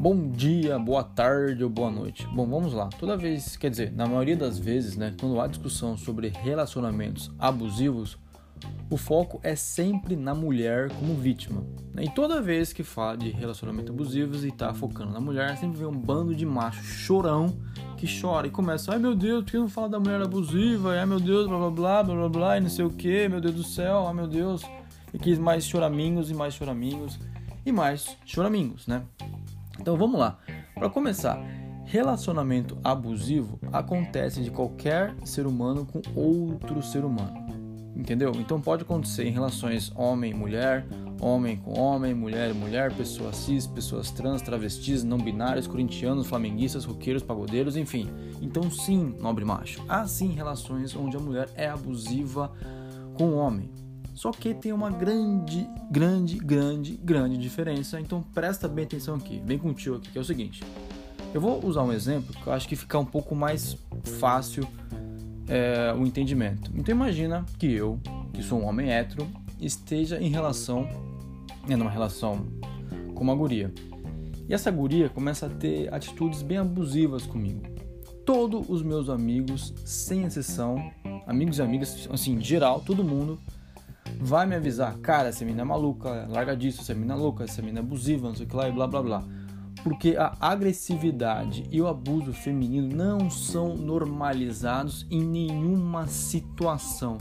Bom dia, boa tarde ou boa noite. Bom, vamos lá. Toda vez, quer dizer, na maioria das vezes, né, quando há discussão sobre relacionamentos abusivos, o foco é sempre na mulher como vítima. Né? E toda vez que fala de relacionamentos abusivos e tá focando na mulher, sempre vem um bando de macho chorão que chora e começa, ai meu Deus, por que não fala da mulher abusiva? Ai meu Deus, blá blá blá, blá blá blá, e não sei o que, meu Deus do céu, ai meu Deus. E quis mais choramingos e mais choramingos e mais choramingos, né? Então vamos lá. Para começar, relacionamento abusivo acontece de qualquer ser humano com outro ser humano. Entendeu? Então pode acontecer em relações homem-mulher, homem com homem, mulher mulher, pessoas cis, pessoas trans, travestis, não binários, corintianos, flamenguistas, roqueiros, pagodeiros, enfim. Então sim, nobre macho, há sim relações onde a mulher é abusiva com o homem. Só que tem uma grande, grande, grande, grande diferença. Então presta bem atenção aqui. Vem com o tio aqui, que é o seguinte. Eu vou usar um exemplo que eu acho que fica um pouco mais fácil é, o entendimento. Então imagina que eu, que sou um homem hétero, esteja em relação, né, numa relação com uma guria. E essa guria começa a ter atitudes bem abusivas comigo. Todos os meus amigos, sem exceção, amigos e amigas, assim, geral, todo mundo vai me avisar, cara, essa menina é maluca, larga disso, essa menina é louca, essa menina é abusiva, não sei o que lá e blá blá blá. Porque a agressividade e o abuso feminino não são normalizados em nenhuma situação.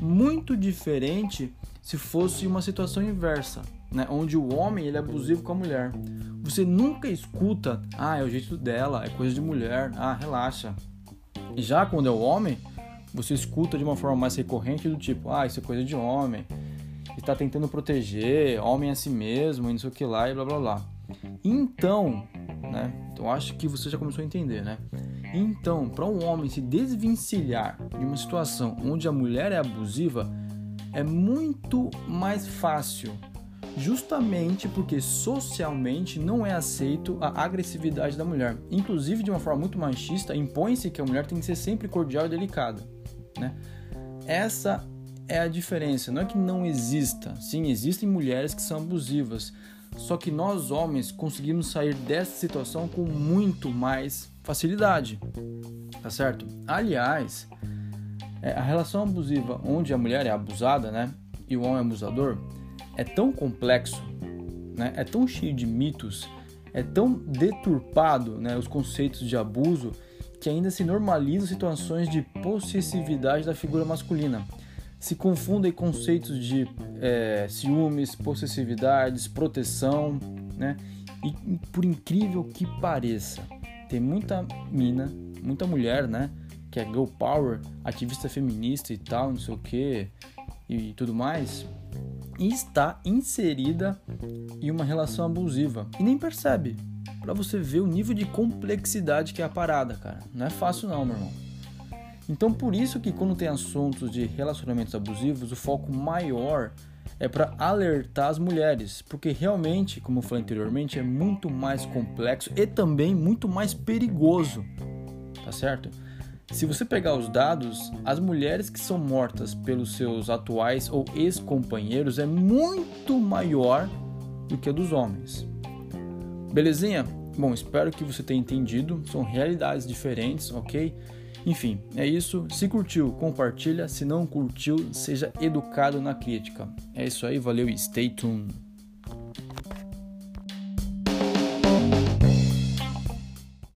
Muito diferente se fosse uma situação inversa, né? onde o homem ele é abusivo com a mulher. Você nunca escuta, ah, é o jeito dela, é coisa de mulher, ah, relaxa. Já quando é o homem, você escuta de uma forma mais recorrente do tipo, ah, isso é coisa de homem, está tentando proteger, homem a si mesmo, e não sei o que lá, e blá blá blá. Então, né? Então acho que você já começou a entender, né? Então, para um homem se desvencilhar de uma situação onde a mulher é abusiva, é muito mais fácil, justamente porque socialmente não é aceito a agressividade da mulher. Inclusive, de uma forma muito machista, impõe-se que a mulher tem que ser sempre cordial e delicada né? Essa é a diferença. Não é que não exista. Sim, existem mulheres que são abusivas. Só que nós homens conseguimos sair dessa situação com muito mais facilidade. Tá certo? Aliás, é, a relação abusiva onde a mulher é abusada, né? E o homem é abusador é tão complexo, né? É tão cheio de mitos, é tão deturpado, né? Os conceitos de abuso que ainda se normalizam situações de possessividade da figura masculina. Se confundem conceitos de é, ciúmes, possessividades, proteção, né? E por incrível que pareça, tem muita mina, muita mulher, né? Que é girl power, ativista feminista e tal, não sei o que e tudo mais, e está inserida em uma relação abusiva e nem percebe, para você ver o nível de complexidade que é a parada, cara. Não é fácil não, meu irmão. Então por isso que quando tem assuntos de relacionamentos abusivos, o foco maior é para alertar as mulheres, porque realmente, como eu falei anteriormente, é muito mais complexo e também muito mais perigoso. Tá certo? Se você pegar os dados, as mulheres que são mortas pelos seus atuais ou ex-companheiros é muito maior do que a dos homens. Belezinha? Bom, espero que você tenha entendido. São realidades diferentes, ok? Enfim, é isso. Se curtiu, compartilha. Se não curtiu, seja educado na crítica. É isso aí, valeu e stay tuned.